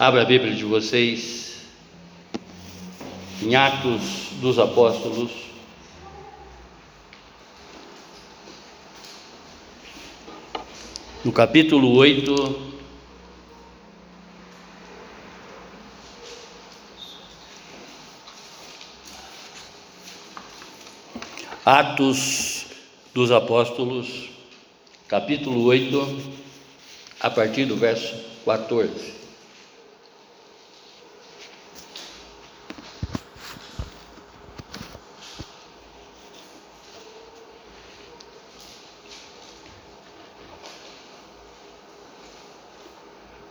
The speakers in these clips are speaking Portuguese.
Abra a Bíblia de vocês em Atos dos Apóstolos. No capítulo 8, Atos dos Apóstolos, capítulo 8, a partir do verso 14.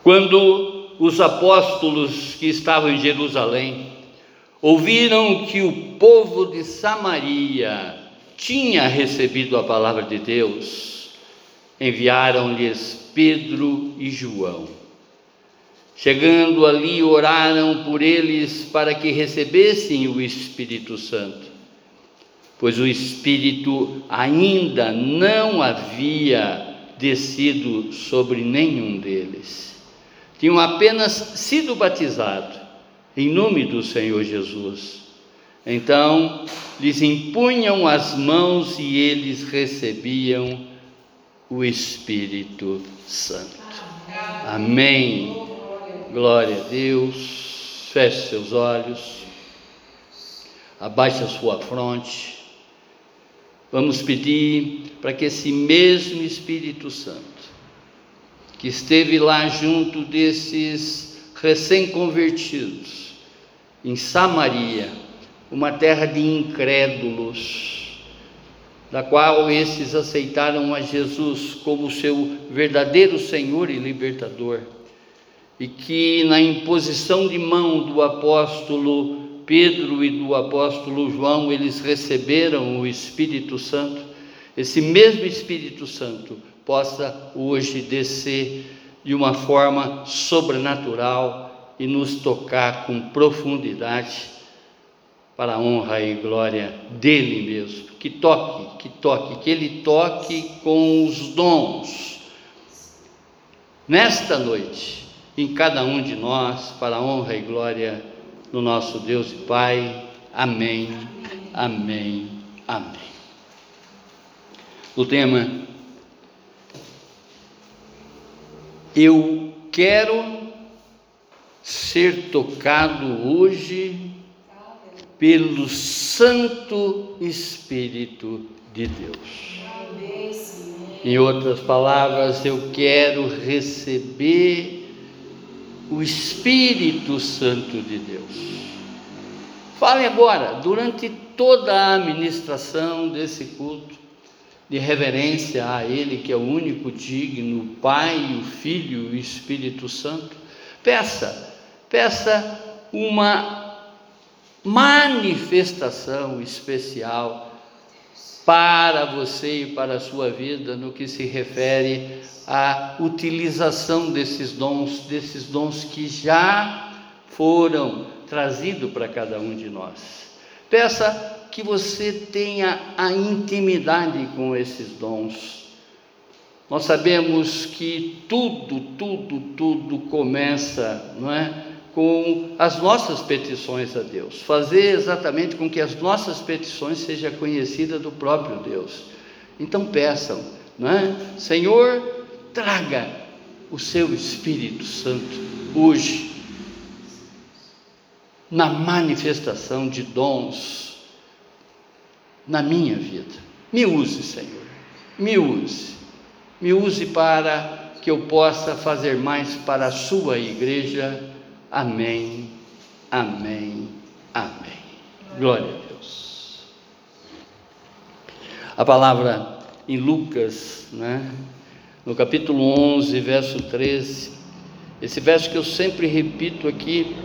Quando os apóstolos que estavam em Jerusalém ouviram que o povo de Samaria tinha recebido a palavra de Deus, enviaram-lhes Pedro e João. Chegando ali, oraram por eles para que recebessem o Espírito Santo, pois o Espírito ainda não havia descido sobre nenhum deles tinham apenas sido batizados em nome do Senhor Jesus. Então lhes impunham as mãos e eles recebiam o Espírito Santo. Amém. Glória a Deus. Feche seus olhos. Abaixe a sua fronte. Vamos pedir para que esse mesmo Espírito Santo que esteve lá junto desses recém-convertidos, em Samaria, uma terra de incrédulos, da qual esses aceitaram a Jesus como seu verdadeiro Senhor e libertador, e que na imposição de mão do apóstolo Pedro e do apóstolo João, eles receberam o Espírito Santo, esse mesmo Espírito Santo possa hoje descer de uma forma sobrenatural e nos tocar com profundidade para a honra e glória dele mesmo. Que toque, que toque, que ele toque com os dons nesta noite em cada um de nós para a honra e glória do nosso Deus e Pai. Amém. Amém. Amém. O tema Eu quero ser tocado hoje pelo Santo Espírito de Deus. Em outras palavras, eu quero receber o Espírito Santo de Deus. Fale agora, durante toda a administração desse culto, de reverência a Ele, que é o único digno, o Pai, o Filho e o Espírito Santo. Peça, peça uma manifestação especial para você e para a sua vida no que se refere à utilização desses dons, desses dons que já foram trazidos para cada um de nós. Peça que você tenha a intimidade com esses dons. Nós sabemos que tudo, tudo, tudo começa, não é? Com as nossas petições a Deus, fazer exatamente com que as nossas petições sejam conhecidas do próprio Deus. Então peçam, não é? Senhor, traga o seu Espírito Santo hoje na manifestação de dons na minha vida. Me use, Senhor, me use, me use para que eu possa fazer mais para a Sua igreja. Amém, amém, amém. Glória a Deus. A palavra em Lucas, né, no capítulo 11, verso 13, esse verso que eu sempre repito aqui,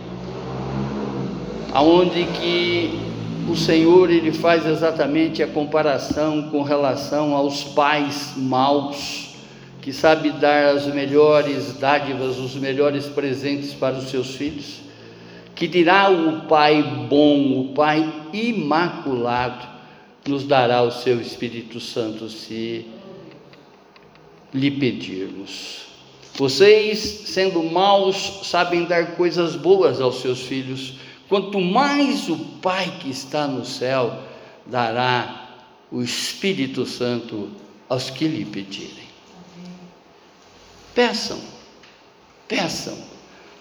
aonde que o Senhor ele faz exatamente a comparação com relação aos pais maus, que sabe dar as melhores dádivas, os melhores presentes para os seus filhos, que dirá o Pai bom, o Pai imaculado, nos dará o seu Espírito Santo se lhe pedirmos. Vocês, sendo maus, sabem dar coisas boas aos seus filhos. Quanto mais o Pai que está no céu dará o Espírito Santo aos que lhe pedirem. Peçam, peçam.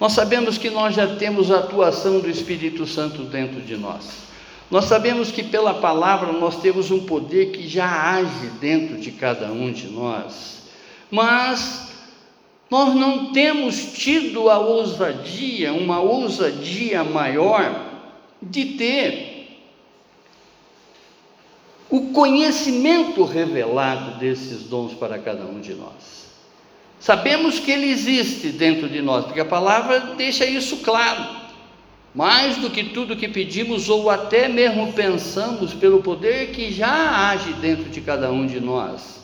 Nós sabemos que nós já temos a atuação do Espírito Santo dentro de nós. Nós sabemos que pela palavra nós temos um poder que já age dentro de cada um de nós. Mas nós não temos tido a ousadia, uma ousadia maior, de ter o conhecimento revelado desses dons para cada um de nós. Sabemos que ele existe dentro de nós, porque a palavra deixa isso claro. Mais do que tudo que pedimos ou até mesmo pensamos pelo poder que já age dentro de cada um de nós.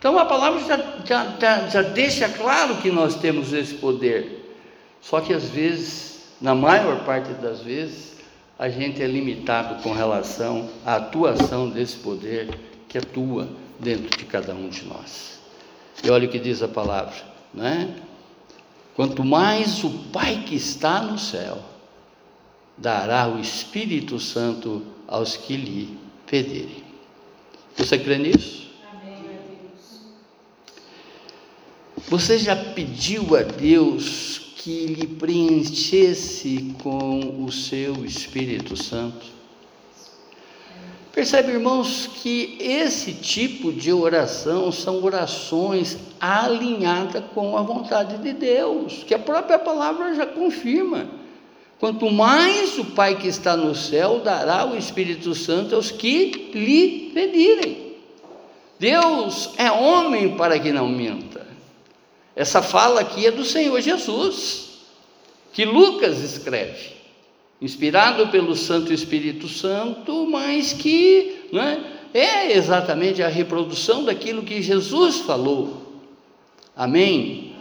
Então a palavra já, já, já, já deixa claro que nós temos esse poder. Só que às vezes, na maior parte das vezes, a gente é limitado com relação à atuação desse poder que atua dentro de cada um de nós. E olha o que diz a palavra, né? Quanto mais o Pai que está no céu dará o Espírito Santo aos que lhe pedirem. Você crê nisso? Você já pediu a Deus que lhe preenchesse com o seu Espírito Santo? Percebe, irmãos, que esse tipo de oração são orações alinhadas com a vontade de Deus, que a própria palavra já confirma. Quanto mais o Pai que está no céu dará o Espírito Santo aos que lhe pedirem. Deus é homem para que não minta. Essa fala aqui é do Senhor Jesus, que Lucas escreve, inspirado pelo Santo Espírito Santo, mas que né, é exatamente a reprodução daquilo que Jesus falou. Amém?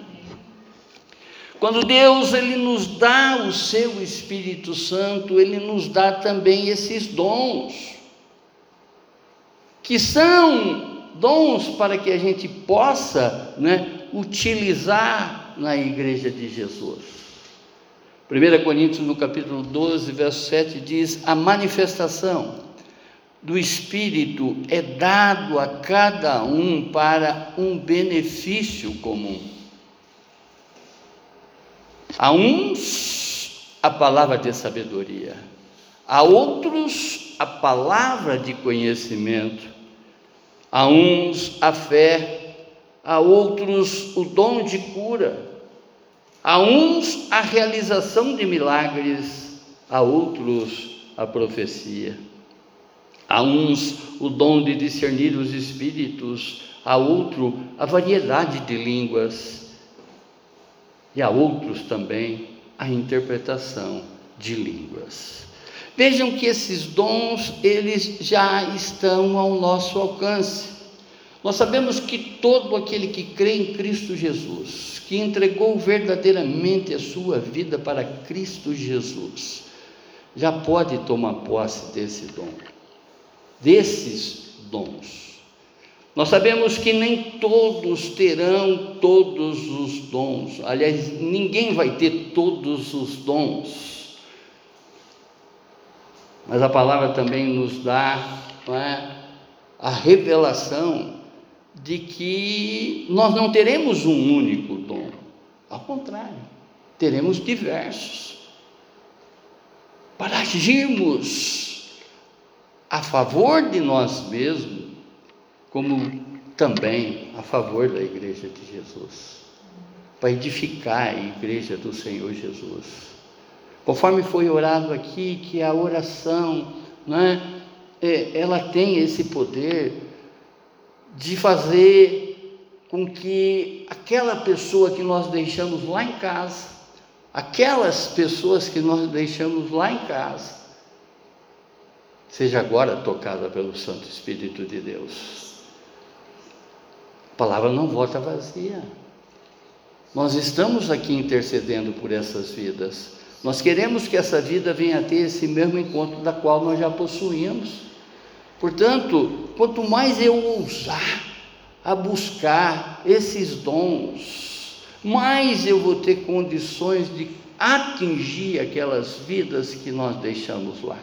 Quando Deus ele nos dá o seu Espírito Santo, ele nos dá também esses dons, que são dons para que a gente possa, né, utilizar na igreja de Jesus. 1 Coríntios, no capítulo 12, verso 7, diz: A manifestação do Espírito é dado a cada um para um benefício comum. A uns a palavra de sabedoria, a outros a palavra de conhecimento, a uns a fé a outros o dom de cura, a uns a realização de milagres, a outros a profecia, a uns o dom de discernir os espíritos, a outro a variedade de línguas, e a outros também a interpretação de línguas. Vejam que esses dons, eles já estão ao nosso alcance. Nós sabemos que todo aquele que crê em Cristo Jesus, que entregou verdadeiramente a sua vida para Cristo Jesus, já pode tomar posse desse dom, desses dons. Nós sabemos que nem todos terão todos os dons, aliás, ninguém vai ter todos os dons, mas a palavra também nos dá é, a revelação de que nós não teremos um único dom, ao contrário, teremos diversos. Para agirmos a favor de nós mesmos, como também a favor da igreja de Jesus, para edificar a igreja do Senhor Jesus. Conforme foi orado aqui, que a oração, né, ela tem esse poder de fazer com que aquela pessoa que nós deixamos lá em casa, aquelas pessoas que nós deixamos lá em casa, seja agora tocada pelo Santo Espírito de Deus. A palavra não volta vazia. Nós estamos aqui intercedendo por essas vidas. Nós queremos que essa vida venha a ter esse mesmo encontro da qual nós já possuímos. Portanto, quanto mais eu ousar a buscar esses dons, mais eu vou ter condições de atingir aquelas vidas que nós deixamos lá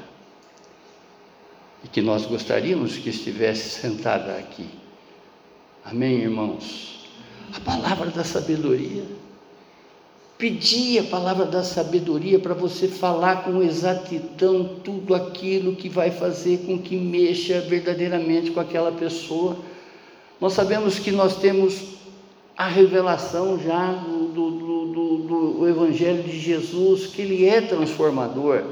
e que nós gostaríamos que estivesse sentada aqui. Amém, irmãos? A palavra da sabedoria. Pedir a palavra da sabedoria para você falar com exatidão tudo aquilo que vai fazer com que mexa verdadeiramente com aquela pessoa. Nós sabemos que nós temos a revelação já do, do, do, do, Evangelho de Jesus, que ele é transformador.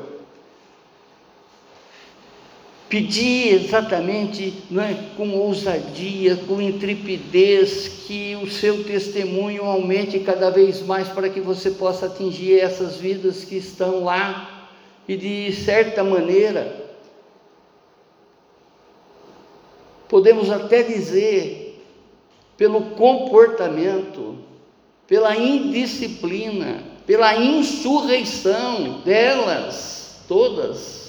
Pedir exatamente é, com ousadia, com intrepidez, que o seu testemunho aumente cada vez mais para que você possa atingir essas vidas que estão lá. E de certa maneira podemos até dizer pelo comportamento, pela indisciplina, pela insurreição delas, todas,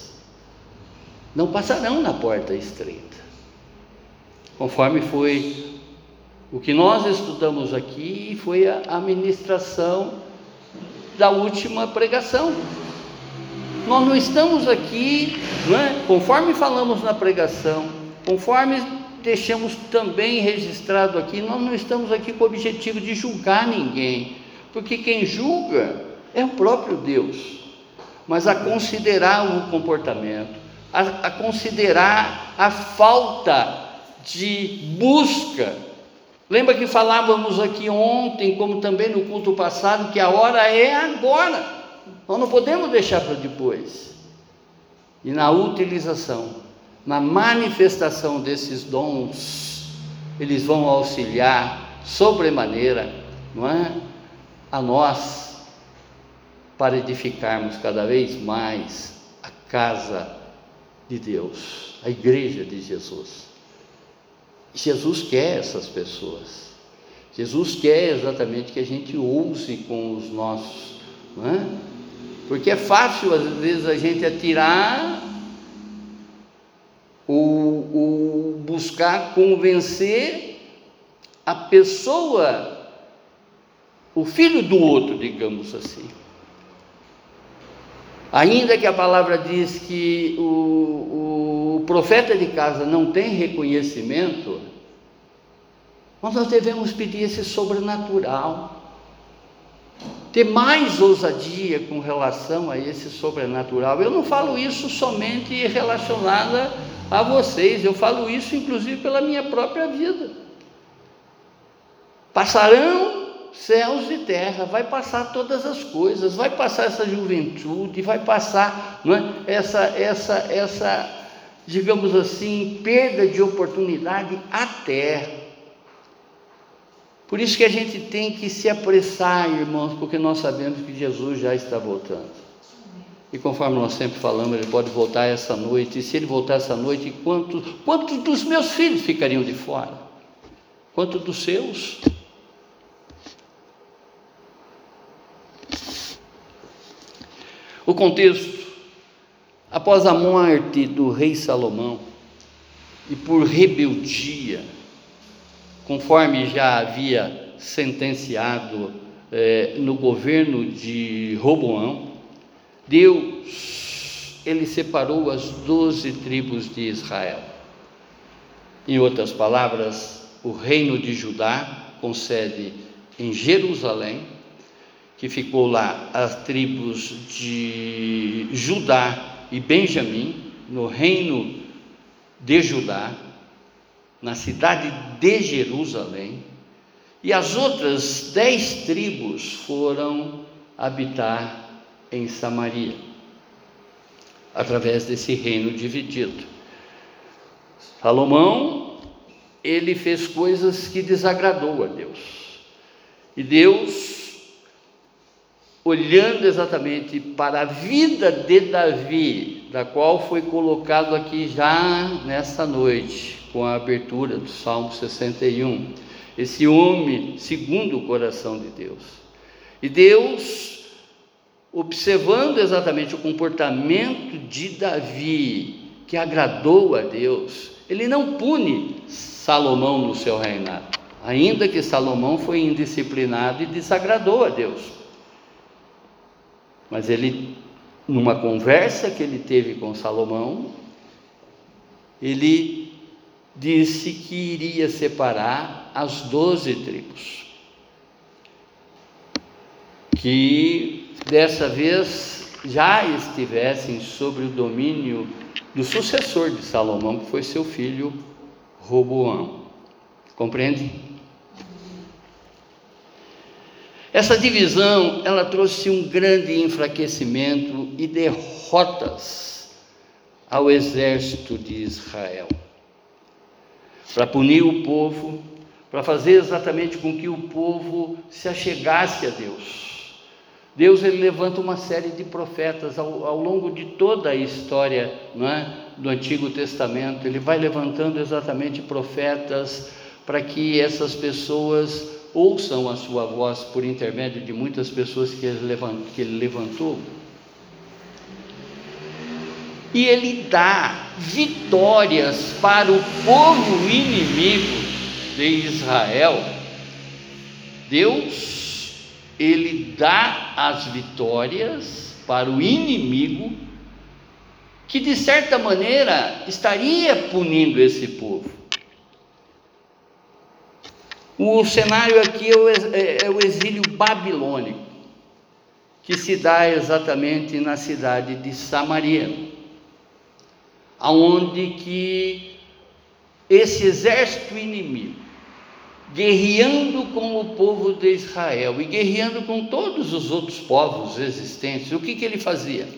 não passarão na porta estreita. Conforme foi o que nós estudamos aqui, foi a ministração da última pregação. Nós não estamos aqui, não é? conforme falamos na pregação, conforme deixamos também registrado aqui, nós não estamos aqui com o objetivo de julgar ninguém, porque quem julga é o próprio Deus, mas a considerar o comportamento, a, a considerar a falta de busca. Lembra que falávamos aqui ontem, como também no culto passado, que a hora é agora, nós não podemos deixar para depois. E na utilização na manifestação desses dons, eles vão auxiliar sobremaneira, não é? A nós para edificarmos cada vez mais a casa de Deus, a igreja de Jesus. Jesus quer essas pessoas. Jesus quer exatamente que a gente use com os nossos, não é? Porque é fácil às vezes a gente atirar o, o buscar convencer a pessoa, o filho do outro, digamos assim. Ainda que a palavra diz que o, o profeta de casa não tem reconhecimento, mas nós devemos pedir esse sobrenatural ter mais ousadia com relação a esse sobrenatural. Eu não falo isso somente relacionada a vocês, eu falo isso inclusive pela minha própria vida. Passarão céus e terra, vai passar todas as coisas, vai passar essa juventude, vai passar é? essa, essa, essa, digamos assim, perda de oportunidade até. Por isso que a gente tem que se apressar, irmãos, porque nós sabemos que Jesus já está voltando. E conforme nós sempre falamos, ele pode voltar essa noite. E se ele voltar essa noite, quantos, quantos dos meus filhos ficariam de fora? Quantos dos seus? O contexto, após a morte do rei Salomão, e por rebeldia, conforme já havia sentenciado eh, no governo de Roboão, Deus, ele separou as doze tribos de Israel. Em outras palavras, o reino de Judá concede em Jerusalém, que ficou lá as tribos de Judá e Benjamim, no reino de Judá, na cidade de Jerusalém, e as outras dez tribos foram habitar em Samaria, através desse reino dividido. Salomão, ele fez coisas que desagradou a Deus. E Deus, olhando exatamente para a vida de Davi, da qual foi colocado aqui já nesta noite, com a abertura do Salmo 61, esse homem segundo o coração de Deus. E Deus observando exatamente o comportamento de Davi, que agradou a Deus, ele não pune Salomão no seu reinado. ainda que Salomão foi indisciplinado e desagradou a Deus. Mas ele, numa conversa que ele teve com Salomão, ele disse que iria separar as doze tribos. Que dessa vez já estivessem sobre o domínio do sucessor de Salomão, que foi seu filho Roboão. Compreende? Essa divisão, ela trouxe um grande enfraquecimento e derrotas ao exército de Israel. Para punir o povo, para fazer exatamente com que o povo se achegasse a Deus. Deus ele levanta uma série de profetas ao, ao longo de toda a história é, do Antigo Testamento. Ele vai levantando exatamente profetas para que essas pessoas ouçam a sua voz por intermédio de muitas pessoas que ele levantou. E ele dá vitórias para o povo inimigo de Israel. Deus ele dá as vitórias para o inimigo que de certa maneira estaria punindo esse povo. O cenário aqui é o, é, é o exílio babilônico, que se dá exatamente na cidade de Samaria, aonde que esse exército inimigo guerreando com o povo de Israel e guerreando com todos os outros povos existentes. O que, que ele fazia?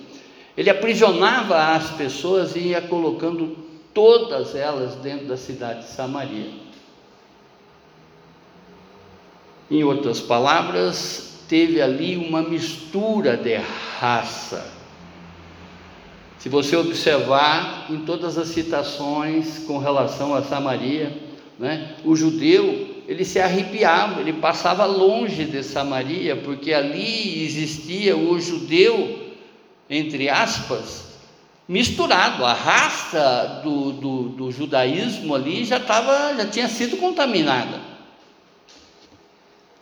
Ele aprisionava as pessoas e ia colocando todas elas dentro da cidade de Samaria. Em outras palavras, teve ali uma mistura de raça. Se você observar em todas as citações com relação a Samaria, né, o judeu ele se arrepiava, ele passava longe de Samaria, porque ali existia o judeu, entre aspas, misturado. A raça do, do, do judaísmo ali já, tava, já tinha sido contaminada.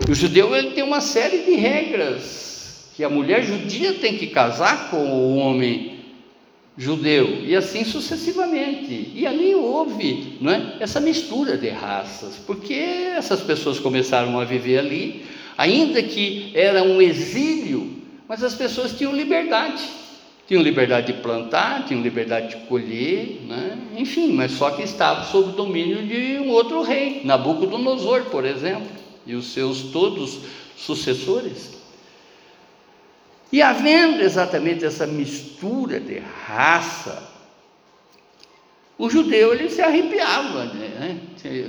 O judeu ele tem uma série de regras que a mulher judia tem que casar com o homem judeu, e assim sucessivamente. E ali houve não é, essa mistura de raças, porque essas pessoas começaram a viver ali, ainda que era um exílio, mas as pessoas tinham liberdade. Tinham liberdade de plantar, tinham liberdade de colher, né? enfim, mas só que estavam sob o domínio de um outro rei, Nabucodonosor, por exemplo, e os seus todos sucessores. E havendo exatamente essa mistura de raça, o judeu ele se arrepiava. Né?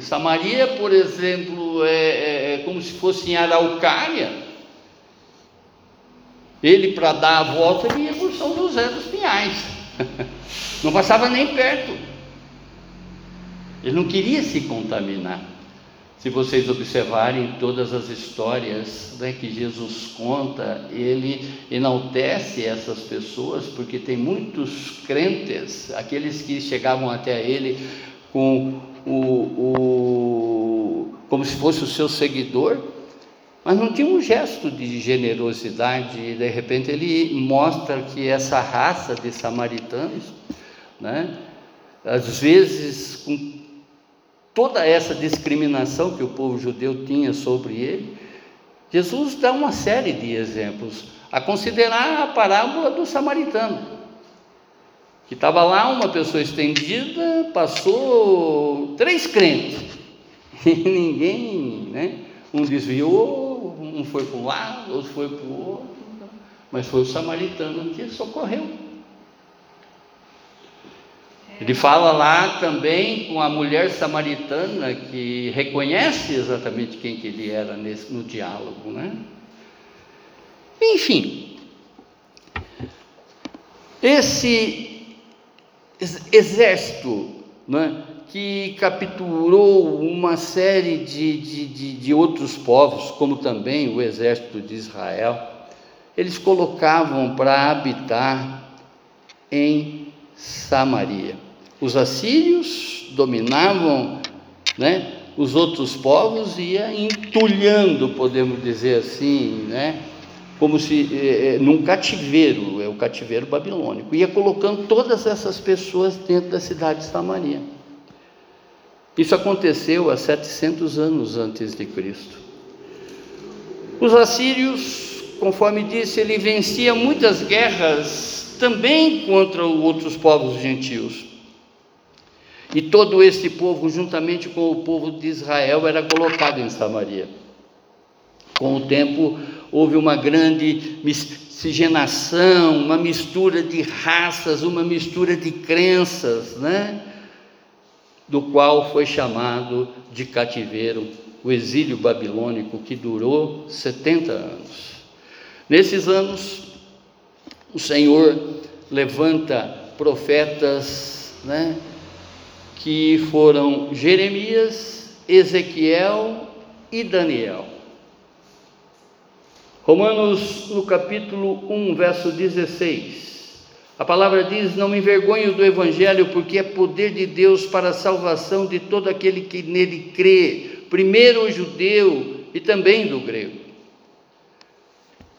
Samaria, por exemplo, é, é, é como se fosse em Araucária. Ele, para dar a volta, ele ia por São José dos Pinhais. Não passava nem perto. Ele não queria se contaminar. Se vocês observarem todas as histórias né, que Jesus conta, ele enaltece essas pessoas, porque tem muitos crentes, aqueles que chegavam até ele com o, o como se fosse o seu seguidor, mas não tinha um gesto de generosidade, e de repente ele mostra que essa raça de samaritanos, né, às vezes com toda essa discriminação que o povo judeu tinha sobre ele, Jesus dá uma série de exemplos, a considerar a parábola do samaritano, que estava lá uma pessoa estendida, passou três crentes, e ninguém, né? Um desviou, um foi para um lado, outro foi para o outro, mas foi o samaritano que socorreu. Ele fala lá também com a mulher samaritana que reconhece exatamente quem que ele era nesse, no diálogo, né? Enfim, esse exército né, que capturou uma série de, de, de, de outros povos, como também o exército de Israel, eles colocavam para habitar em Samaria. Os assírios dominavam né, os outros povos ia entulhando, podemos dizer assim, né? como se é, num cativeiro, é o cativeiro babilônico, ia colocando todas essas pessoas dentro da cidade de Samaria. Isso aconteceu há 700 anos antes de Cristo. Os assírios, conforme disse, ele vencia muitas guerras também contra outros povos gentios. E todo esse povo, juntamente com o povo de Israel, era colocado em Samaria. Com o tempo, houve uma grande miscigenação, uma mistura de raças, uma mistura de crenças, né? Do qual foi chamado de cativeiro o exílio babilônico que durou 70 anos. Nesses anos, o Senhor levanta profetas, né? Que foram Jeremias, Ezequiel e Daniel. Romanos, no capítulo 1, verso 16. A palavra diz: Não me envergonho do Evangelho, porque é poder de Deus para a salvação de todo aquele que nele crê, primeiro o judeu e também do grego.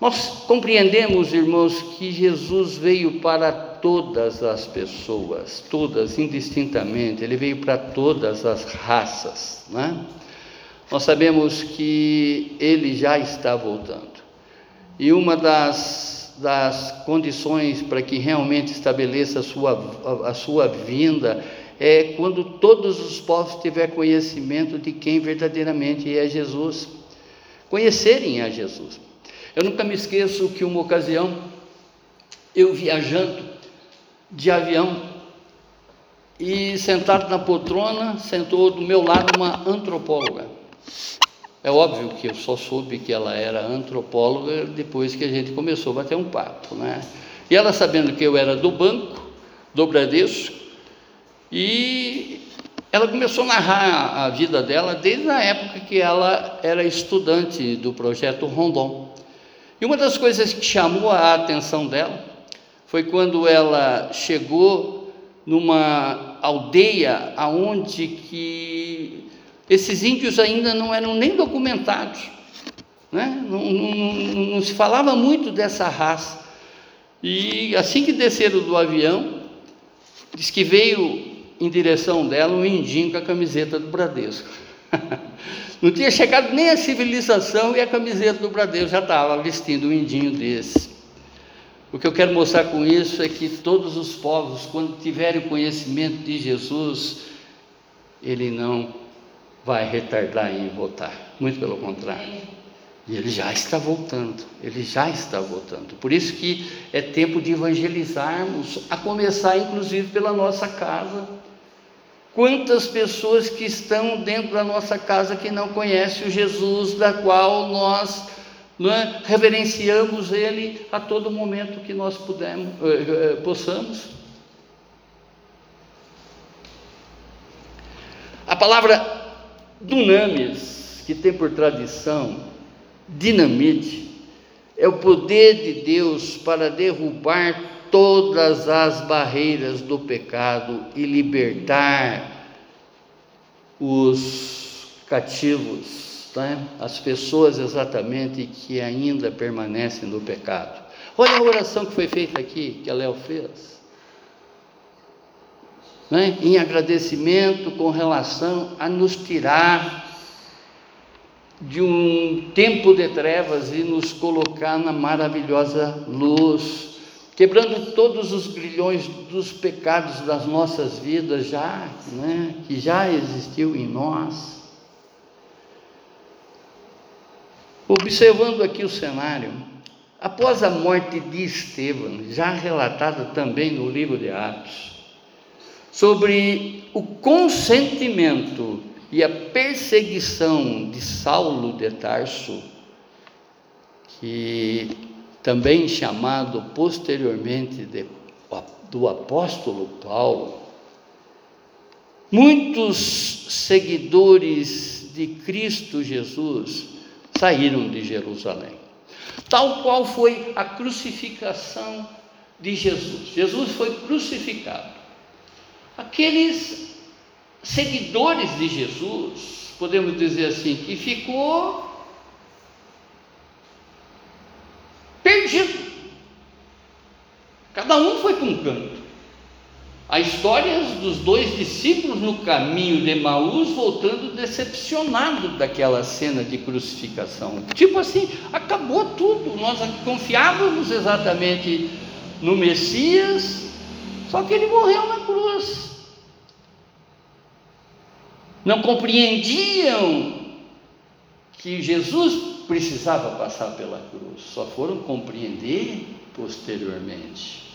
Nós compreendemos, irmãos, que Jesus veio para todas as pessoas, todas indistintamente, ele veio para todas as raças, né? Nós sabemos que ele já está voltando. E uma das, das condições para que realmente estabeleça a sua, a, a sua vinda é quando todos os povos tiverem conhecimento de quem verdadeiramente é Jesus, conhecerem a Jesus. Eu nunca me esqueço que uma ocasião, eu viajando de avião, e sentado na poltrona, sentou do meu lado uma antropóloga. É óbvio que eu só soube que ela era antropóloga depois que a gente começou a bater um papo, né? E ela sabendo que eu era do banco, do Bradesco, e ela começou a narrar a vida dela desde a época que ela era estudante do projeto Rondon. E uma das coisas que chamou a atenção dela foi quando ela chegou numa aldeia aonde que esses índios ainda não eram nem documentados, né? não, não, não, não se falava muito dessa raça. E assim que desceram do avião, diz que veio em direção dela um indinho com a camiseta do Bradesco. Não tinha chegado nem a civilização e a camiseta do Bradesco já estava vestindo um indinho desse. O que eu quero mostrar com isso é que todos os povos, quando tiverem conhecimento de Jesus, ele não vai retardar em voltar. Muito pelo contrário. E ele já está voltando, ele já está voltando. Por isso que é tempo de evangelizarmos, a começar inclusive pela nossa casa. Quantas pessoas que estão dentro da nossa casa que não conhecem o Jesus, da qual nós não é, reverenciamos Ele a todo momento que nós pudermos, eh, eh, possamos. A palavra dunamis, que tem por tradição dinamite, é o poder de Deus para derrubar todas as barreiras do pecado e libertar os cativos, né? as pessoas exatamente que ainda permanecem no pecado. Olha a oração que foi feita aqui, que a Léo fez. Né? Em agradecimento com relação a nos tirar de um tempo de trevas e nos colocar na maravilhosa luz quebrando todos os grilhões dos pecados das nossas vidas já, né, que já existiu em nós. Observando aqui o cenário, após a morte de Estevão, já relatada também no livro de Atos, sobre o consentimento e a perseguição de Saulo de Tarso, que também chamado posteriormente de, do apóstolo Paulo, muitos seguidores de Cristo Jesus saíram de Jerusalém. Tal qual foi a crucificação de Jesus. Jesus foi crucificado. Aqueles seguidores de Jesus podemos dizer assim, que ficou perdido. Cada um foi para um canto. A história dos dois discípulos no caminho de Maús voltando decepcionado daquela cena de crucificação. Tipo assim, acabou tudo. Nós confiávamos exatamente no Messias, só que ele morreu na cruz. Não compreendiam que Jesus precisava passar pela cruz, só foram compreender posteriormente.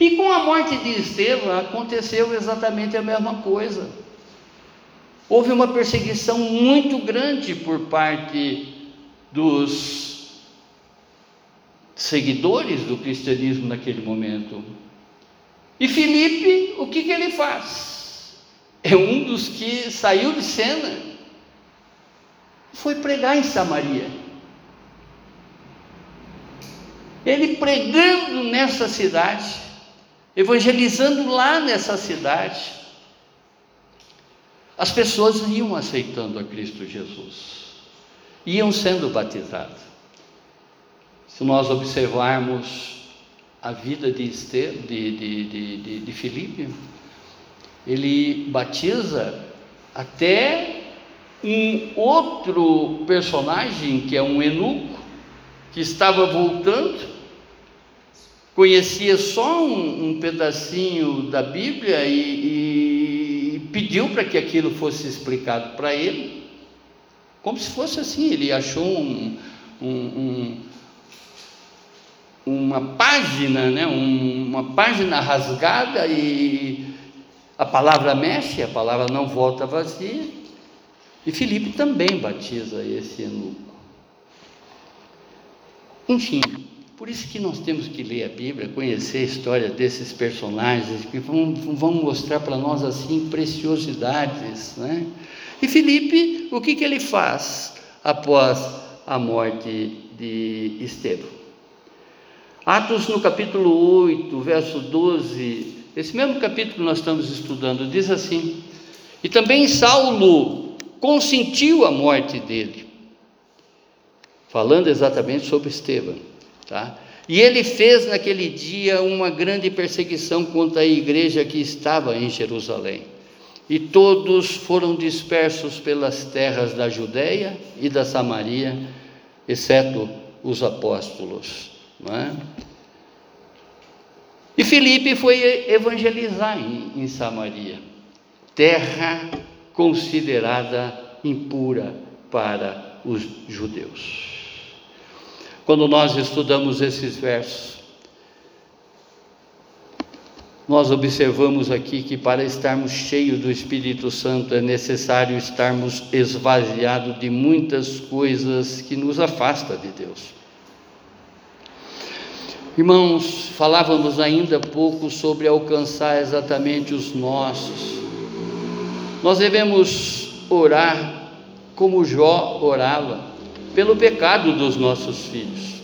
E com a morte de Estevão aconteceu exatamente a mesma coisa. Houve uma perseguição muito grande por parte dos seguidores do cristianismo naquele momento. E Filipe, o que, que ele faz? É um dos que saiu de cena, foi pregar em Samaria. Ele pregando nessa cidade, evangelizando lá nessa cidade, as pessoas iam aceitando a Cristo Jesus, iam sendo batizadas. Se nós observarmos a vida de, Esther, de, de, de, de, de Filipe, ele batiza até um outro personagem, que é um eunuco, que estava voltando conhecia só um, um pedacinho da Bíblia e, e pediu para que aquilo fosse explicado para ele, como se fosse assim, ele achou um, um, uma página, né, uma página rasgada e a palavra mexe, a palavra não volta vazia. E Filipe também batiza esse eunuco. Enfim, por isso que nós temos que ler a Bíblia, conhecer a história desses personagens que vão, vão mostrar para nós assim preciosidades, né? E Felipe, o que, que ele faz após a morte de Estevão? Atos no capítulo 8, verso 12, esse mesmo capítulo que nós estamos estudando, diz assim: E também Saulo consentiu a morte dele, falando exatamente sobre Estevão. Tá? E ele fez naquele dia uma grande perseguição contra a igreja que estava em Jerusalém. E todos foram dispersos pelas terras da Judéia e da Samaria, exceto os apóstolos. É? E Filipe foi evangelizar em, em Samaria, terra considerada impura para os judeus quando nós estudamos esses versos. Nós observamos aqui que para estarmos cheios do Espírito Santo é necessário estarmos esvaziados de muitas coisas que nos afastam de Deus. Irmãos, falávamos ainda pouco sobre alcançar exatamente os nossos. Nós devemos orar como Jó orava pelo pecado dos nossos filhos.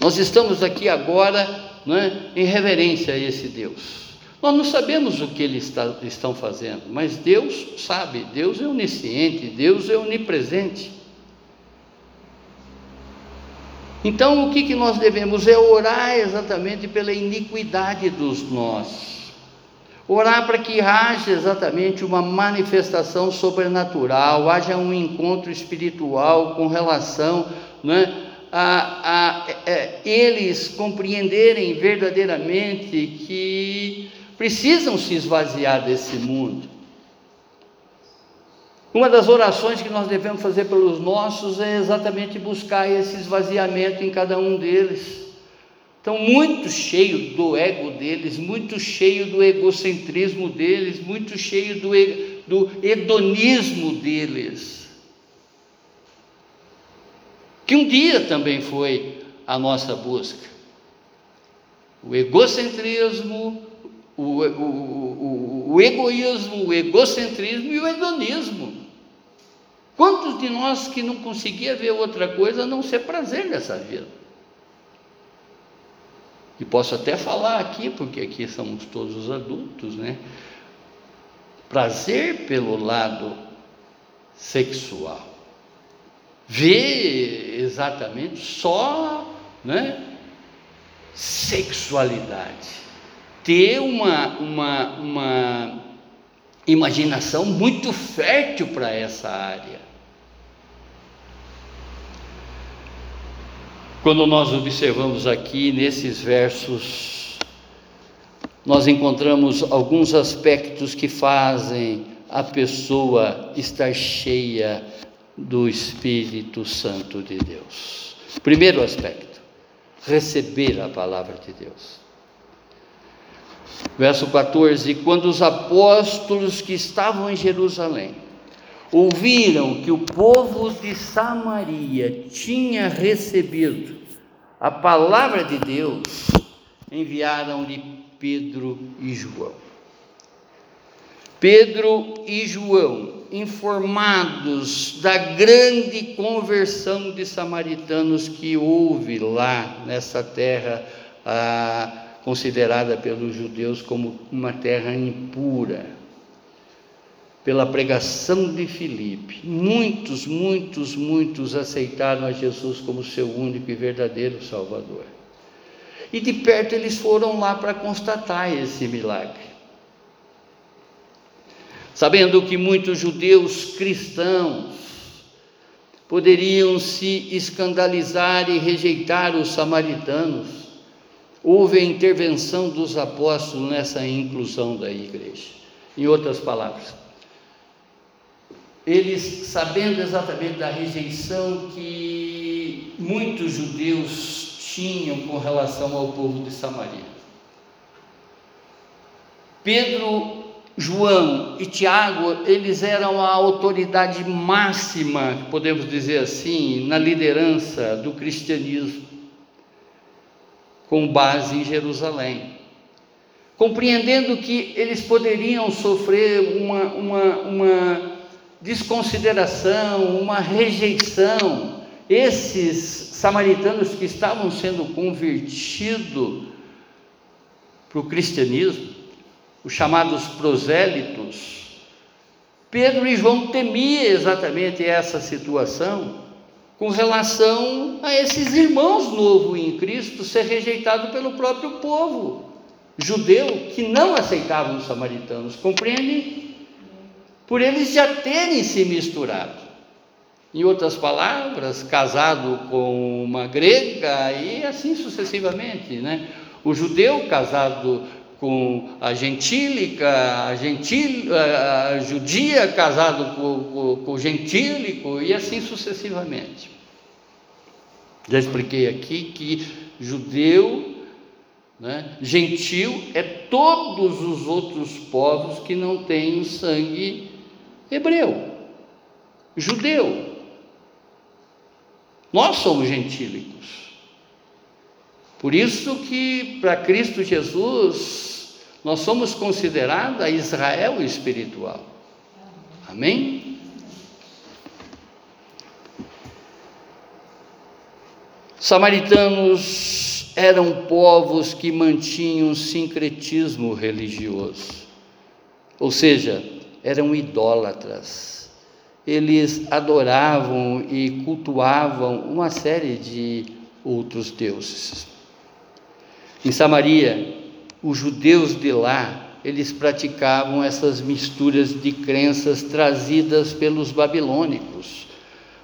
Nós estamos aqui agora né, em reverência a esse Deus. Nós não sabemos o que eles está, estão fazendo, mas Deus sabe, Deus é onisciente, Deus é onipresente. Então, o que, que nós devemos é orar exatamente pela iniquidade dos nossos. Orar para que haja exatamente uma manifestação sobrenatural, haja um encontro espiritual com relação né, a, a, a, é, eles compreenderem verdadeiramente que precisam se esvaziar desse mundo. Uma das orações que nós devemos fazer pelos nossos é exatamente buscar esse esvaziamento em cada um deles. Estão muito cheio do ego deles, muito cheio do egocentrismo deles, muito cheio do, do hedonismo deles. Que um dia também foi a nossa busca. O egocentrismo, o, o, o, o egoísmo, o egocentrismo e o hedonismo. Quantos de nós que não conseguia ver outra coisa a não ser prazer nessa vida? E posso até falar aqui, porque aqui somos todos os adultos, né? prazer pelo lado sexual. Vê exatamente só né, sexualidade. Ter uma, uma, uma imaginação muito fértil para essa área. Quando nós observamos aqui nesses versos, nós encontramos alguns aspectos que fazem a pessoa estar cheia do Espírito Santo de Deus. Primeiro aspecto, receber a palavra de Deus. Verso 14: Quando os apóstolos que estavam em Jerusalém ouviram que o povo de Samaria tinha recebido a palavra de Deus, enviaram-lhe Pedro e João. Pedro e João, informados da grande conversão de samaritanos que houve lá nessa terra ah, considerada pelos judeus como uma terra impura pela pregação de Filipe, muitos, muitos, muitos aceitaram a Jesus como seu único e verdadeiro Salvador. E de perto eles foram lá para constatar esse milagre. Sabendo que muitos judeus cristãos poderiam se escandalizar e rejeitar os samaritanos, houve a intervenção dos apóstolos nessa inclusão da igreja. Em outras palavras, eles sabendo exatamente da rejeição que muitos judeus tinham com relação ao povo de Samaria. Pedro, João e Tiago, eles eram a autoridade máxima, podemos dizer assim, na liderança do cristianismo, com base em Jerusalém. Compreendendo que eles poderiam sofrer uma, uma, uma desconsideração, uma rejeição. Esses samaritanos que estavam sendo convertidos para o cristianismo, os chamados prosélitos, Pedro e João temiam exatamente essa situação com relação a esses irmãos novos em Cristo ser rejeitado pelo próprio povo judeu que não aceitavam os samaritanos, compreende? Por eles já terem se misturado. Em outras palavras, casado com uma grega e assim sucessivamente, né? O judeu casado com a gentílica, a, gentil, a judia casado com, com, com o gentílico e assim sucessivamente. Já expliquei aqui que judeu, né, gentil, é todos os outros povos que não têm sangue hebreu, judeu. Nós somos gentílicos. Por isso que para Cristo Jesus nós somos considerados a Israel espiritual. Amém? Samaritanos eram povos que mantinham sincretismo religioso, ou seja, eram idólatras. Eles adoravam e cultuavam uma série de outros deuses. Em Samaria, os judeus de lá, eles praticavam essas misturas de crenças trazidas pelos babilônicos,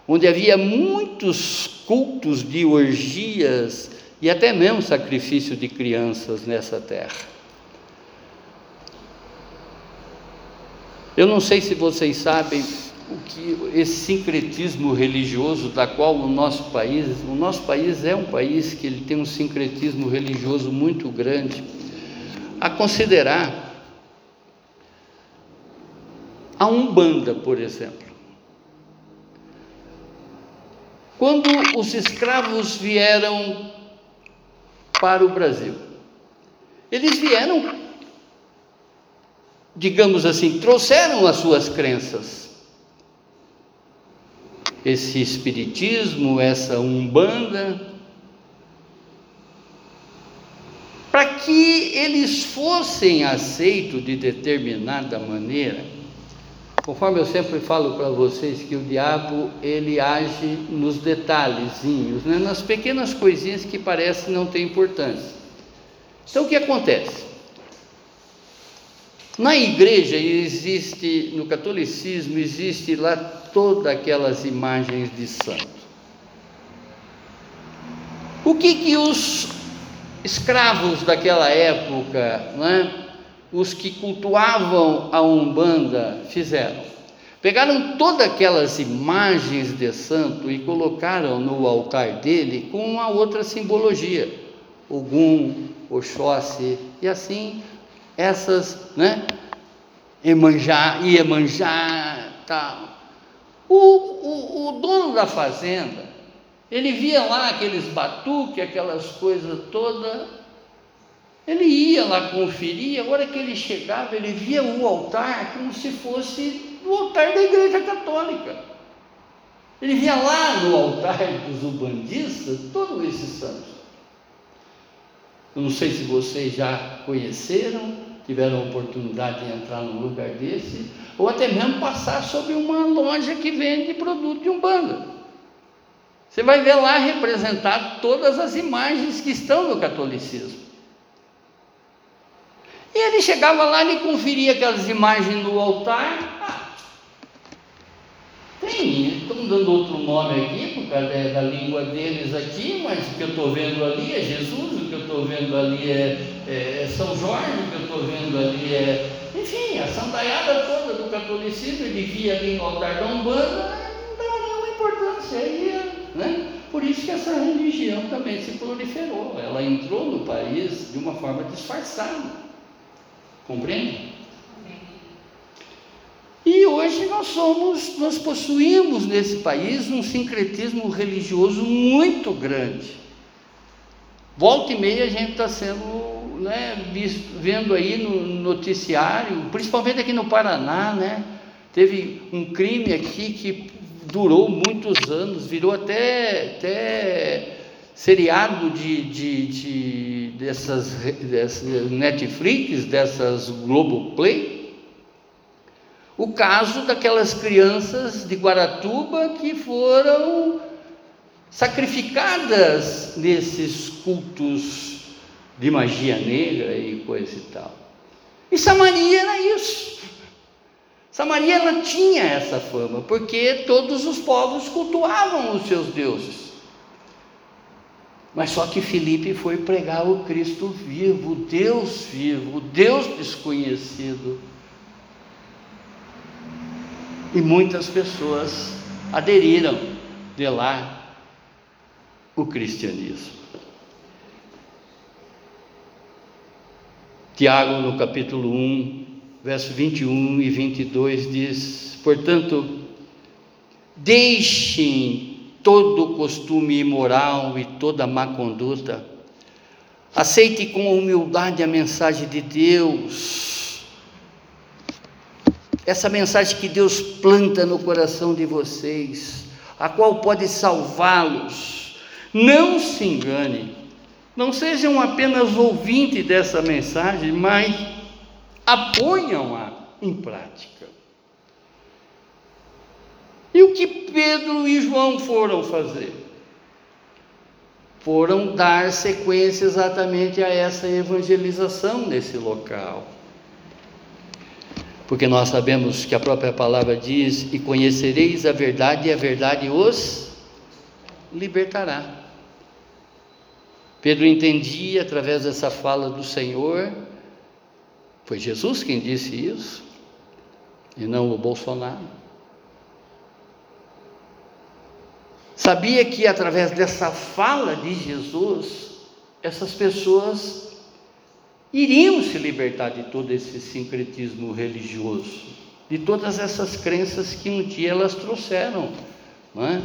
onde havia muitos cultos de orgias e até mesmo sacrifício de crianças nessa terra. Eu não sei se vocês sabem o que esse sincretismo religioso da qual o nosso país, o nosso país é um país que ele tem um sincretismo religioso muito grande, a considerar a Umbanda, por exemplo. Quando os escravos vieram para o Brasil, eles vieram digamos assim, trouxeram as suas crenças. Esse espiritismo, essa umbanda. para que eles fossem aceitos de determinada maneira, conforme eu sempre falo para vocês que o diabo ele age nos detalhezinhos, né? nas pequenas coisinhas que parecem não ter importância. Então o que acontece? Na igreja existe, no catolicismo existe lá todas aquelas imagens de santo. O que que os escravos daquela época, né, os que cultuavam a Umbanda fizeram? Pegaram todas aquelas imagens de santo e colocaram no altar dele com uma outra simbologia, Ogum, Oxóssi, e assim essas, né? Emanjá, Iemanjá, tal. O, o, o dono da fazenda, ele via lá aqueles batuques, aquelas coisas todas, ele ia lá conferir, a hora que ele chegava, ele via o altar como se fosse o altar da igreja católica. Ele via lá no altar dos ubandistas todos esses santos. Eu não sei se vocês já conheceram, tiveram a oportunidade de entrar num lugar desse, ou até mesmo passar sobre uma loja que vende produto de Umbanda. Você vai ver lá representado todas as imagens que estão no catolicismo. E ele chegava lá e conferia aquelas imagens no altar. Ah, tem, estão dando outro nome aqui, por causa da língua deles aqui, mas o que eu estou vendo ali é Jesus, o que eu estou vendo ali é, é, é, São Jorge, o que eu estou vendo ali é. Enfim, a sandaiada toda do catolicismo, ele via ali no altar da Umbanda, não dava nenhuma importância. Aí, né? Por isso que essa religião também se proliferou. Ela entrou no país de uma forma disfarçada. Compreende? Hoje nós somos, nós possuímos nesse país um sincretismo religioso muito grande. Volta e meia a gente está sendo, né, visto, vendo aí no noticiário, principalmente aqui no Paraná, né? Teve um crime aqui que durou muitos anos, virou até, até seriado de, de, de dessas, dessas Netflix, dessas Globoplay o caso daquelas crianças de Guaratuba que foram sacrificadas nesses cultos de magia negra e coisa e tal. E Samaria era isso. Samaria ela tinha essa fama, porque todos os povos cultuavam os seus deuses. Mas só que Filipe foi pregar o Cristo vivo, o Deus vivo, o Deus desconhecido. E muitas pessoas aderiram de lá o cristianismo. Tiago, no capítulo 1, verso 21 e 22, diz: Portanto, deixem todo costume imoral e toda má conduta, aceite com humildade a mensagem de Deus essa mensagem que Deus planta no coração de vocês, a qual pode salvá-los. Não se engane, não sejam apenas ouvintes dessa mensagem, mas a ponham-a em prática. E o que Pedro e João foram fazer? Foram dar sequência exatamente a essa evangelização nesse local porque nós sabemos que a própria palavra diz: E conhecereis a verdade, e a verdade os libertará. Pedro entendia através dessa fala do Senhor, foi Jesus quem disse isso, e não o Bolsonaro. Sabia que através dessa fala de Jesus, essas pessoas iriam se libertar de todo esse sincretismo religioso, de todas essas crenças que um dia elas trouxeram, é?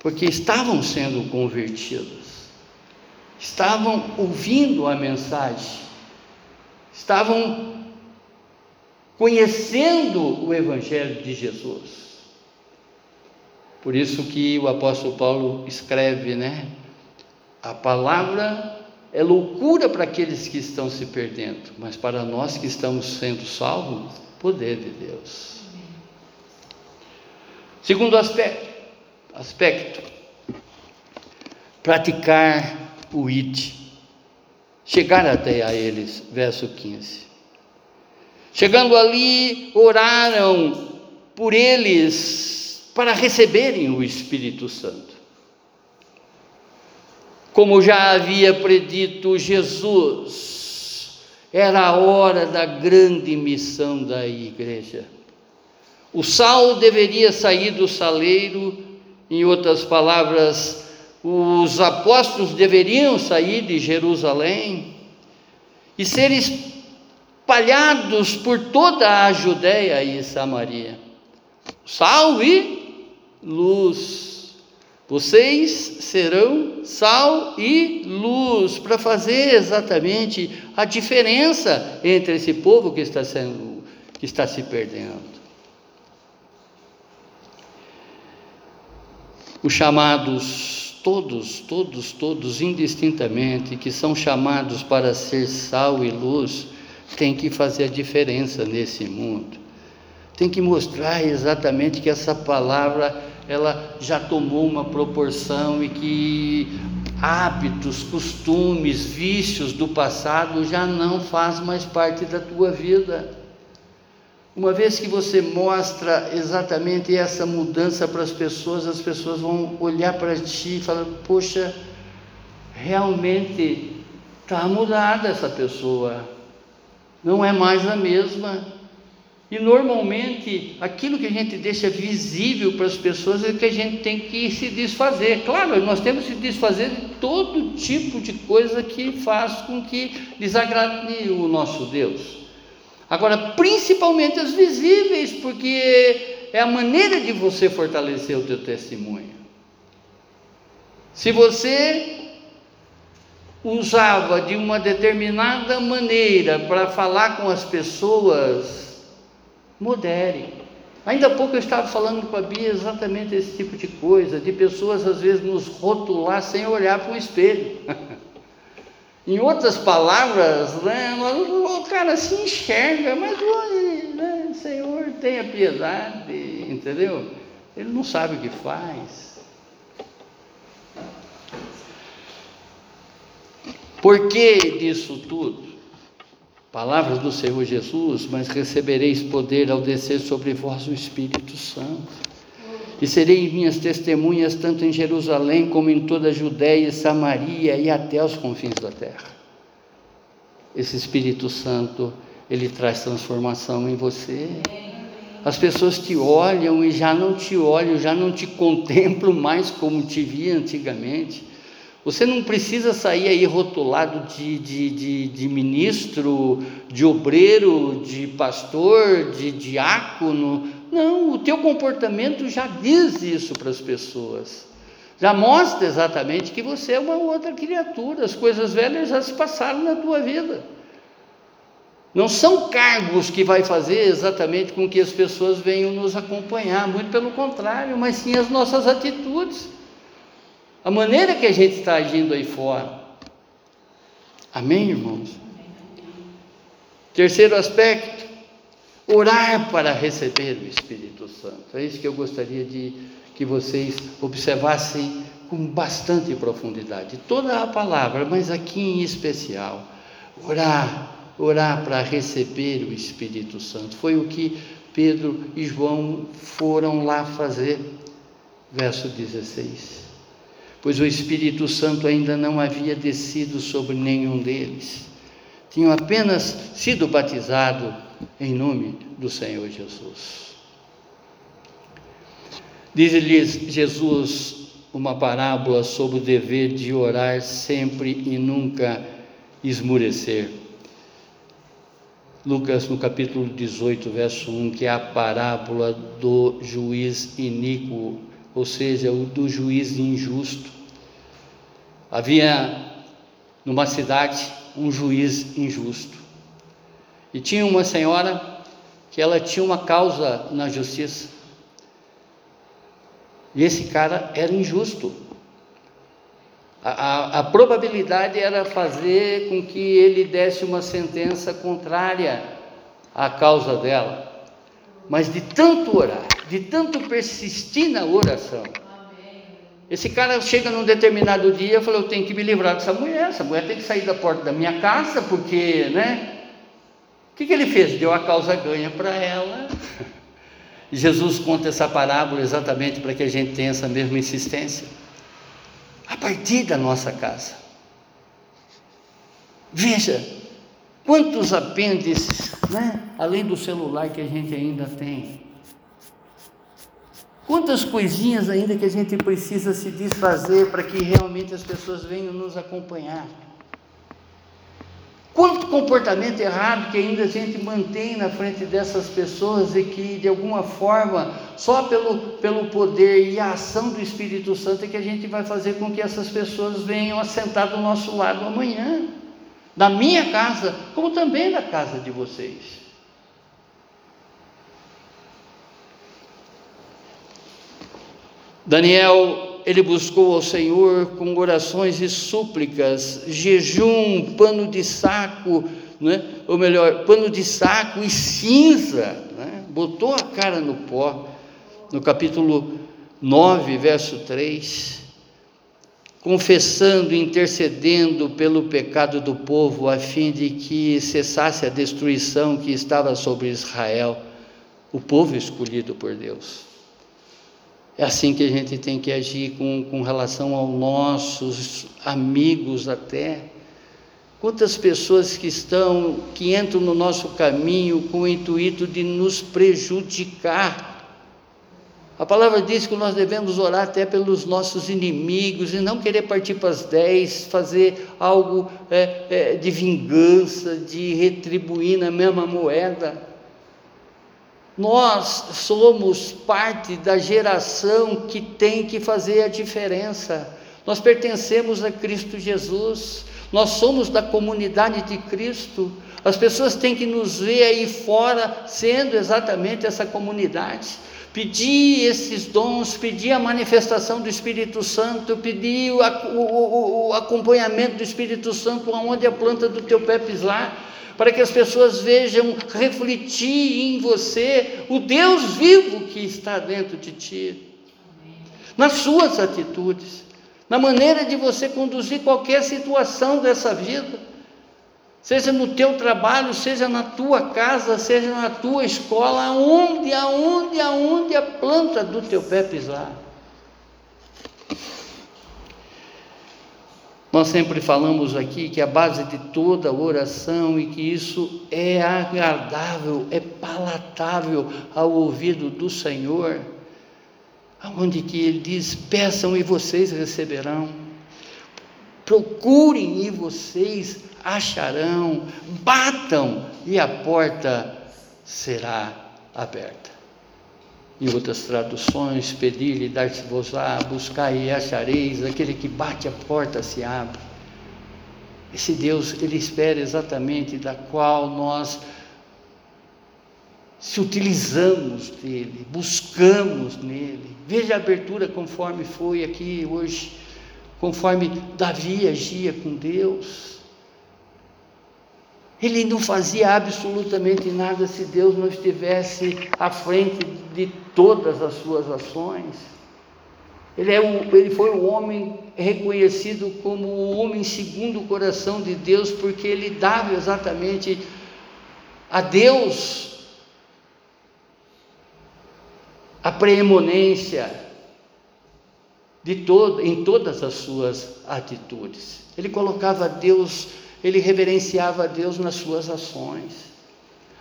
porque estavam sendo convertidas, estavam ouvindo a mensagem, estavam conhecendo o Evangelho de Jesus. Por isso que o apóstolo Paulo escreve, né? A palavra é loucura para aqueles que estão se perdendo, mas para nós que estamos sendo salvos, poder de Deus. Segundo aspecto, aspecto praticar o IT, chegar até a eles, verso 15. Chegando ali, oraram por eles para receberem o Espírito Santo. Como já havia predito Jesus, era a hora da grande missão da igreja. O sal deveria sair do saleiro, em outras palavras, os apóstolos deveriam sair de Jerusalém e ser espalhados por toda a Judéia e Samaria. Sal e luz. Vocês serão sal e luz para fazer exatamente a diferença entre esse povo que está sendo que está se perdendo. Os chamados todos, todos, todos indistintamente que são chamados para ser sal e luz, têm que fazer a diferença nesse mundo. Tem que mostrar exatamente que essa palavra ela já tomou uma proporção e que hábitos, costumes, vícios do passado já não faz mais parte da tua vida. Uma vez que você mostra exatamente essa mudança para as pessoas, as pessoas vão olhar para ti e falar: Poxa, realmente está mudada essa pessoa, não é mais a mesma. E normalmente aquilo que a gente deixa visível para as pessoas é que a gente tem que se desfazer. Claro, nós temos que se desfazer de todo tipo de coisa que faz com que desagrade o nosso Deus. Agora, principalmente as visíveis, porque é a maneira de você fortalecer o teu testemunho. Se você usava de uma determinada maneira para falar com as pessoas, modere. Ainda há pouco eu estava falando com a Bia exatamente esse tipo de coisa, de pessoas às vezes nos rotular sem olhar para um espelho. em outras palavras, né, o cara se enxerga, mas né, Senhor, tenha piedade, entendeu? Ele não sabe o que faz. Por que disso tudo? Palavras do Senhor Jesus, mas recebereis poder ao descer sobre vós o Espírito Santo. E serei minhas testemunhas tanto em Jerusalém como em toda a Judéia e Samaria e até os confins da terra. Esse Espírito Santo, ele traz transformação em você. As pessoas te olham e já não te olham, já não te contemplam mais como te via antigamente. Você não precisa sair aí rotulado de, de, de, de ministro, de obreiro, de pastor, de diácono. Não, o teu comportamento já diz isso para as pessoas. Já mostra exatamente que você é uma outra criatura. As coisas velhas já se passaram na tua vida. Não são cargos que vai fazer exatamente com que as pessoas venham nos acompanhar, muito pelo contrário, mas sim as nossas atitudes a maneira que a gente está agindo aí fora. Amém, irmãos? Terceiro aspecto, orar para receber o Espírito Santo. É isso que eu gostaria de que vocês observassem com bastante profundidade. Toda a palavra, mas aqui em especial, orar, orar para receber o Espírito Santo. Foi o que Pedro e João foram lá fazer. Verso 16 pois o Espírito Santo ainda não havia descido sobre nenhum deles. Tinham apenas sido batizados em nome do Senhor Jesus. Diz-lhes Jesus uma parábola sobre o dever de orar sempre e nunca esmurecer. Lucas, no capítulo 18, verso 1, que é a parábola do juiz iníquo ou seja, o do juiz injusto. Havia numa cidade um juiz injusto. E tinha uma senhora que ela tinha uma causa na justiça. E esse cara era injusto. A, a, a, probabilidade era fazer com que ele desse uma sentença contrária à causa dela. Mas de tanto orar, de tanto persistir na oração, esse cara chega num determinado dia e fala: Eu tenho que me livrar dessa mulher, essa mulher tem que sair da porta da minha casa, porque, né? O que, que ele fez? Deu a causa ganha para ela. Jesus conta essa parábola exatamente para que a gente tenha essa mesma insistência. A partir da nossa casa. Veja, quantos apêndices, né? além do celular que a gente ainda tem. Quantas coisinhas ainda que a gente precisa se desfazer para que realmente as pessoas venham nos acompanhar. Quanto comportamento errado que ainda a gente mantém na frente dessas pessoas e que de alguma forma, só pelo, pelo poder e a ação do Espírito Santo é que a gente vai fazer com que essas pessoas venham assentar do nosso lado amanhã, na minha casa, como também na casa de vocês. Daniel ele buscou ao Senhor com orações e súplicas, jejum, pano de saco, né? ou melhor, pano de saco e cinza, né? botou a cara no pó, no capítulo 9, verso 3, confessando, intercedendo pelo pecado do povo, a fim de que cessasse a destruição que estava sobre Israel, o povo escolhido por Deus. É assim que a gente tem que agir com, com relação aos nossos amigos até. Quantas pessoas que estão, que entram no nosso caminho com o intuito de nos prejudicar. A palavra diz que nós devemos orar até pelos nossos inimigos e não querer partir para as dez, fazer algo é, é, de vingança, de retribuir na mesma moeda. Nós somos parte da geração que tem que fazer a diferença. Nós pertencemos a Cristo Jesus. Nós somos da comunidade de Cristo. As pessoas têm que nos ver aí fora sendo exatamente essa comunidade. Pedir esses dons, pedir a manifestação do Espírito Santo, pedir o, o, o acompanhamento do Espírito Santo aonde a planta do teu pé pisar para que as pessoas vejam refletir em você o Deus vivo que está dentro de ti, nas suas atitudes, na maneira de você conduzir qualquer situação dessa vida, seja no teu trabalho, seja na tua casa, seja na tua escola, aonde, aonde, aonde a planta do teu pé pisar. Nós sempre falamos aqui que a base de toda oração e que isso é agradável, é palatável ao ouvido do Senhor, aonde que ele diz: peçam e vocês receberão, procurem e vocês acharão, batam e a porta será aberta. Em outras traduções, pedir-lhe, dar-se-vos-á, buscar e achareis, aquele que bate a porta se abre. Esse Deus, Ele espera exatamente da qual nós se utilizamos dele, buscamos nele. Veja a abertura conforme foi aqui hoje, conforme Davi agia com Deus. Ele não fazia absolutamente nada se Deus não estivesse à frente de todas as suas ações. Ele, é um, ele foi o homem reconhecido como o homem segundo o coração de Deus, porque ele dava exatamente a Deus a preeminência de todo, em todas as suas atitudes. Ele colocava Deus ele reverenciava Deus nas suas ações.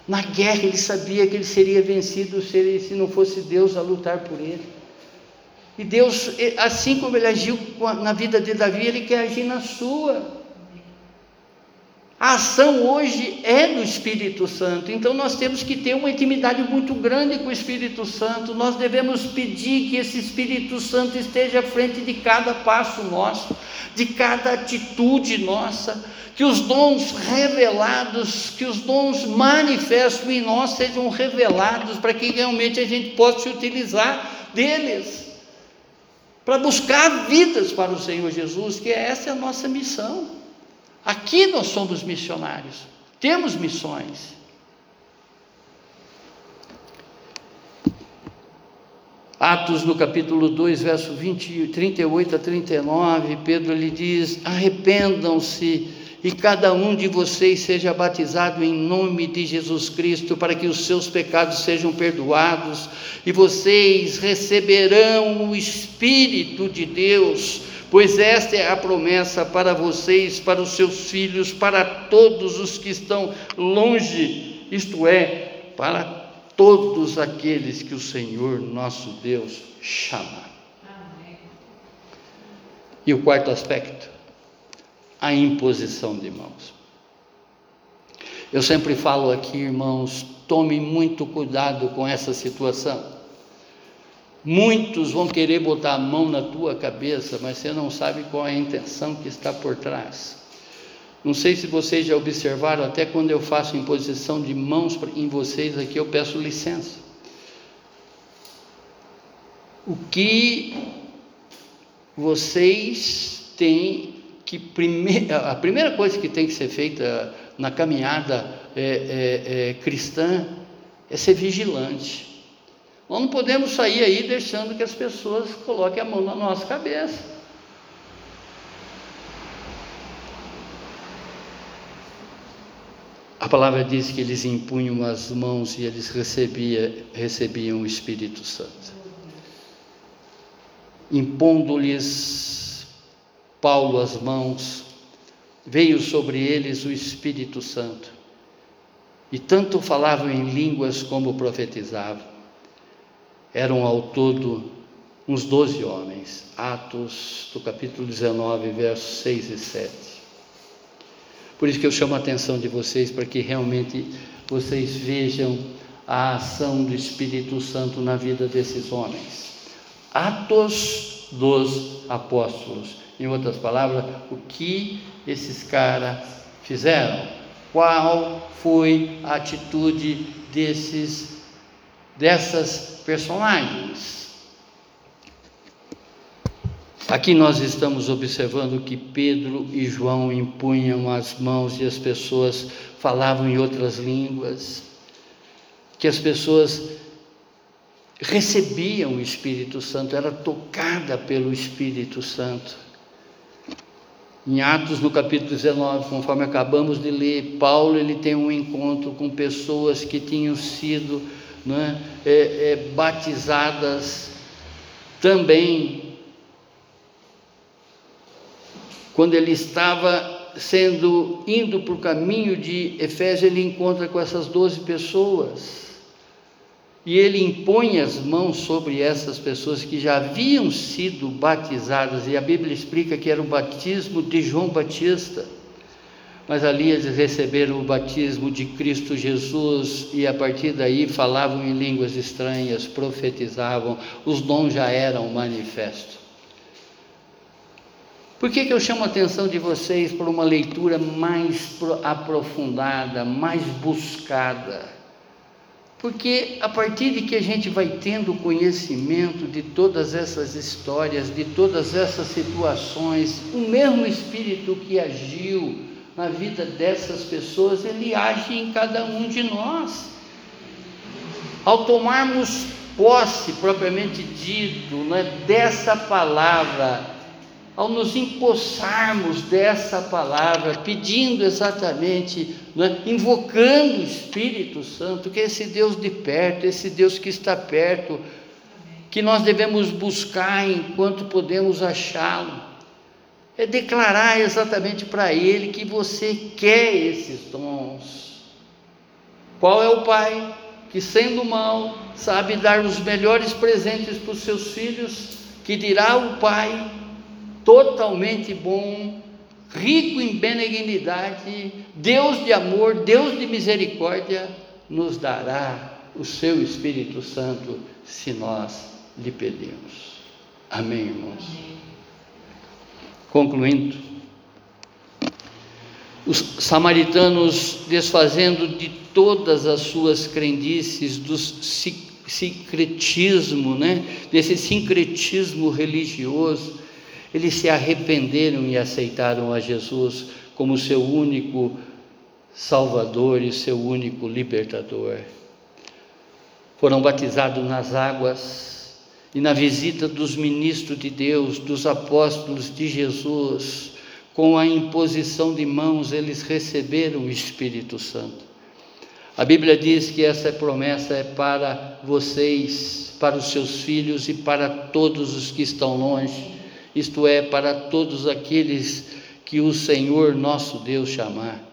Na guerra ele sabia que ele seria vencido se, ele, se não fosse Deus a lutar por ele. E Deus, assim como ele agiu na vida de Davi, ele quer agir na sua. A ação hoje é do Espírito Santo, então nós temos que ter uma intimidade muito grande com o Espírito Santo. Nós devemos pedir que esse Espírito Santo esteja à frente de cada passo nosso, de cada atitude nossa, que os dons revelados, que os dons manifestos em nós sejam revelados para que realmente a gente possa se utilizar deles. para buscar vidas para o Senhor Jesus, que essa é a nossa missão. Aqui nós somos missionários, temos missões. Atos no capítulo 2, verso 20, 38 a 39, Pedro lhe diz: Arrependam-se e cada um de vocês seja batizado em nome de Jesus Cristo, para que os seus pecados sejam perdoados, e vocês receberão o Espírito de Deus, pois esta é a promessa para vocês, para os seus filhos, para todos os que estão longe, isto é, para todos aqueles que o Senhor nosso Deus chama. E o quarto aspecto, a imposição de mãos. Eu sempre falo aqui, irmãos, tome muito cuidado com essa situação. Muitos vão querer botar a mão na tua cabeça, mas você não sabe qual é a intenção que está por trás. Não sei se vocês já observaram, até quando eu faço imposição de mãos em vocês aqui, eu peço licença. O que vocês têm que a primeira coisa que tem que ser feita na caminhada é, é, é, cristã é ser vigilante. Nós não podemos sair aí deixando que as pessoas coloquem a mão na nossa cabeça. A palavra diz que eles impunham as mãos e eles recebia, recebiam o Espírito Santo. Impondo-lhes Paulo as mãos, veio sobre eles o Espírito Santo. E tanto falavam em línguas como profetizavam. Eram ao todo uns doze homens. Atos, do capítulo 19, versos 6 e 7. Por isso que eu chamo a atenção de vocês para que realmente vocês vejam a ação do Espírito Santo na vida desses homens. Atos dos Apóstolos. Em outras palavras, o que esses caras fizeram? Qual foi a atitude desses dessas personagens? Aqui nós estamos observando que Pedro e João impunham as mãos e as pessoas falavam em outras línguas, que as pessoas recebiam o Espírito Santo, era tocada pelo Espírito Santo. Em Atos, no capítulo 19, conforme acabamos de ler, Paulo ele tem um encontro com pessoas que tinham sido né, é, é, batizadas também quando ele estava sendo indo para o caminho de Efésio, ele encontra com essas doze pessoas. E ele impõe as mãos sobre essas pessoas que já haviam sido batizadas, e a Bíblia explica que era o batismo de João Batista. Mas ali eles receberam o batismo de Cristo Jesus e a partir daí falavam em línguas estranhas, profetizavam, os dons já eram manifestos. Por que, que eu chamo a atenção de vocês para uma leitura mais aprofundada, mais buscada? Porque a partir de que a gente vai tendo conhecimento de todas essas histórias, de todas essas situações, o mesmo Espírito que agiu na vida dessas pessoas, ele age em cada um de nós. Ao tomarmos posse, propriamente dito, né, dessa palavra, ao nos empossarmos dessa palavra, pedindo exatamente, né, invocando o Espírito Santo, que é esse Deus de perto, esse Deus que está perto, que nós devemos buscar enquanto podemos achá-lo, é declarar exatamente para Ele que você quer esses dons. Qual é o Pai que, sendo mal, sabe dar os melhores presentes para os seus filhos, que dirá o Pai totalmente bom, rico em benignidade, Deus de amor, Deus de misericórdia, nos dará o seu Espírito Santo se nós lhe pedimos. Amém, irmãos? Amém. Concluindo, os samaritanos, desfazendo de todas as suas crendices, dos sincretismo, né? desse sincretismo religioso, eles se arrependeram e aceitaram a Jesus como seu único Salvador e seu único libertador. Foram batizados nas águas e na visita dos ministros de Deus, dos apóstolos de Jesus, com a imposição de mãos, eles receberam o Espírito Santo. A Bíblia diz que essa promessa é para vocês, para os seus filhos e para todos os que estão longe, isto é, para todos aqueles que o Senhor nosso Deus chamar.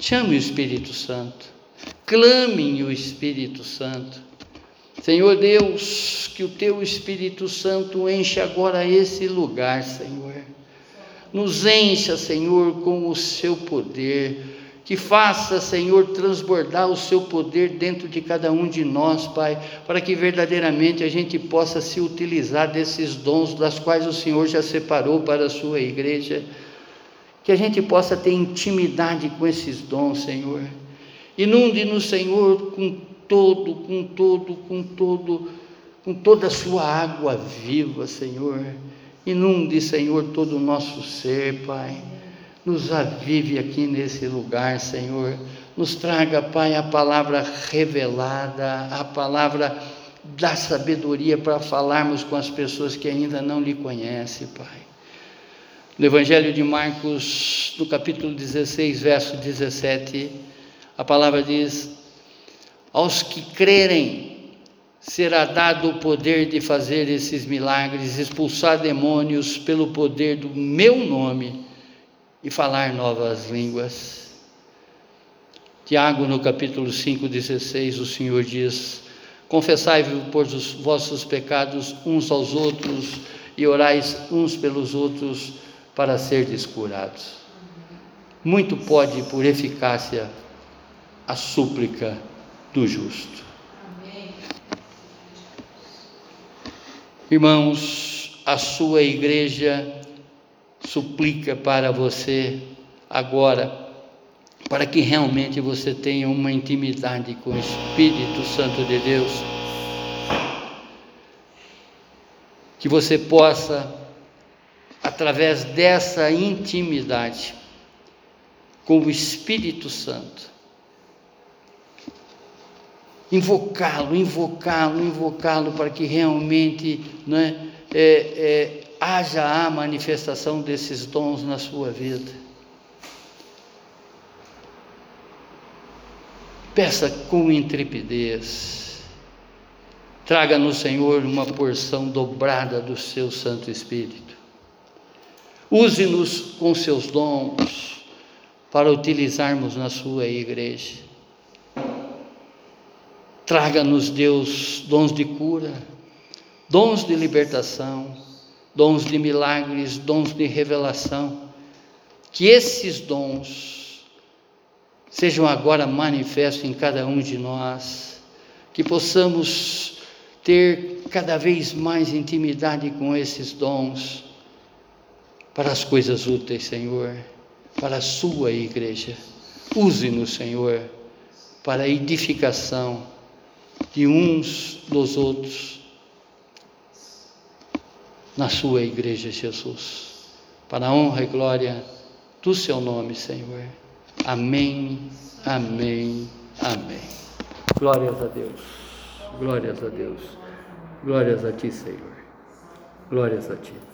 Chame o Espírito Santo, clame o Espírito Santo. Senhor Deus, que o teu Espírito Santo enche agora esse lugar, Senhor. Nos encha, Senhor, com o seu poder que faça, Senhor, transbordar o seu poder dentro de cada um de nós, Pai, para que verdadeiramente a gente possa se utilizar desses dons das quais o Senhor já separou para a sua igreja. Que a gente possa ter intimidade com esses dons, Senhor. Inunde-nos, Senhor, com todo, com todo, com todo, com toda a sua água viva, Senhor. Inunde, Senhor, todo o nosso ser, Pai nos avive aqui nesse lugar, Senhor. Nos traga, Pai, a palavra revelada, a palavra da sabedoria para falarmos com as pessoas que ainda não lhe conhecem, Pai. No Evangelho de Marcos, no capítulo 16, verso 17, a palavra diz: Aos que crerem, será dado o poder de fazer esses milagres, expulsar demônios pelo poder do meu nome e falar novas línguas. Tiago, no capítulo 5, 16, o Senhor diz: Confessai-vos por os vossos pecados uns aos outros e orais uns pelos outros para serdes curados. Muito pode, por eficácia, a súplica do justo. Irmãos, a sua igreja suplica para você agora, para que realmente você tenha uma intimidade com o Espírito Santo de Deus, que você possa, através dessa intimidade com o Espírito Santo, invocá-lo, invocá-lo, invocá-lo para que realmente né, é, é, haja a manifestação desses dons na sua vida. Peça com intrepidez. Traga no Senhor uma porção dobrada do seu Santo Espírito. Use-nos com seus dons para utilizarmos na sua igreja. Traga-nos, Deus, dons de cura, dons de libertação dons de milagres, dons de revelação. Que esses dons sejam agora manifestos em cada um de nós, que possamos ter cada vez mais intimidade com esses dons para as coisas úteis, Senhor, para a Sua igreja. Use-nos, Senhor, para a edificação de uns dos outros na sua igreja, Jesus. Para a honra e glória do seu nome, Senhor. Amém, amém, amém. Glórias a Deus, glórias a Deus, glórias a Ti, Senhor. Glórias a Ti.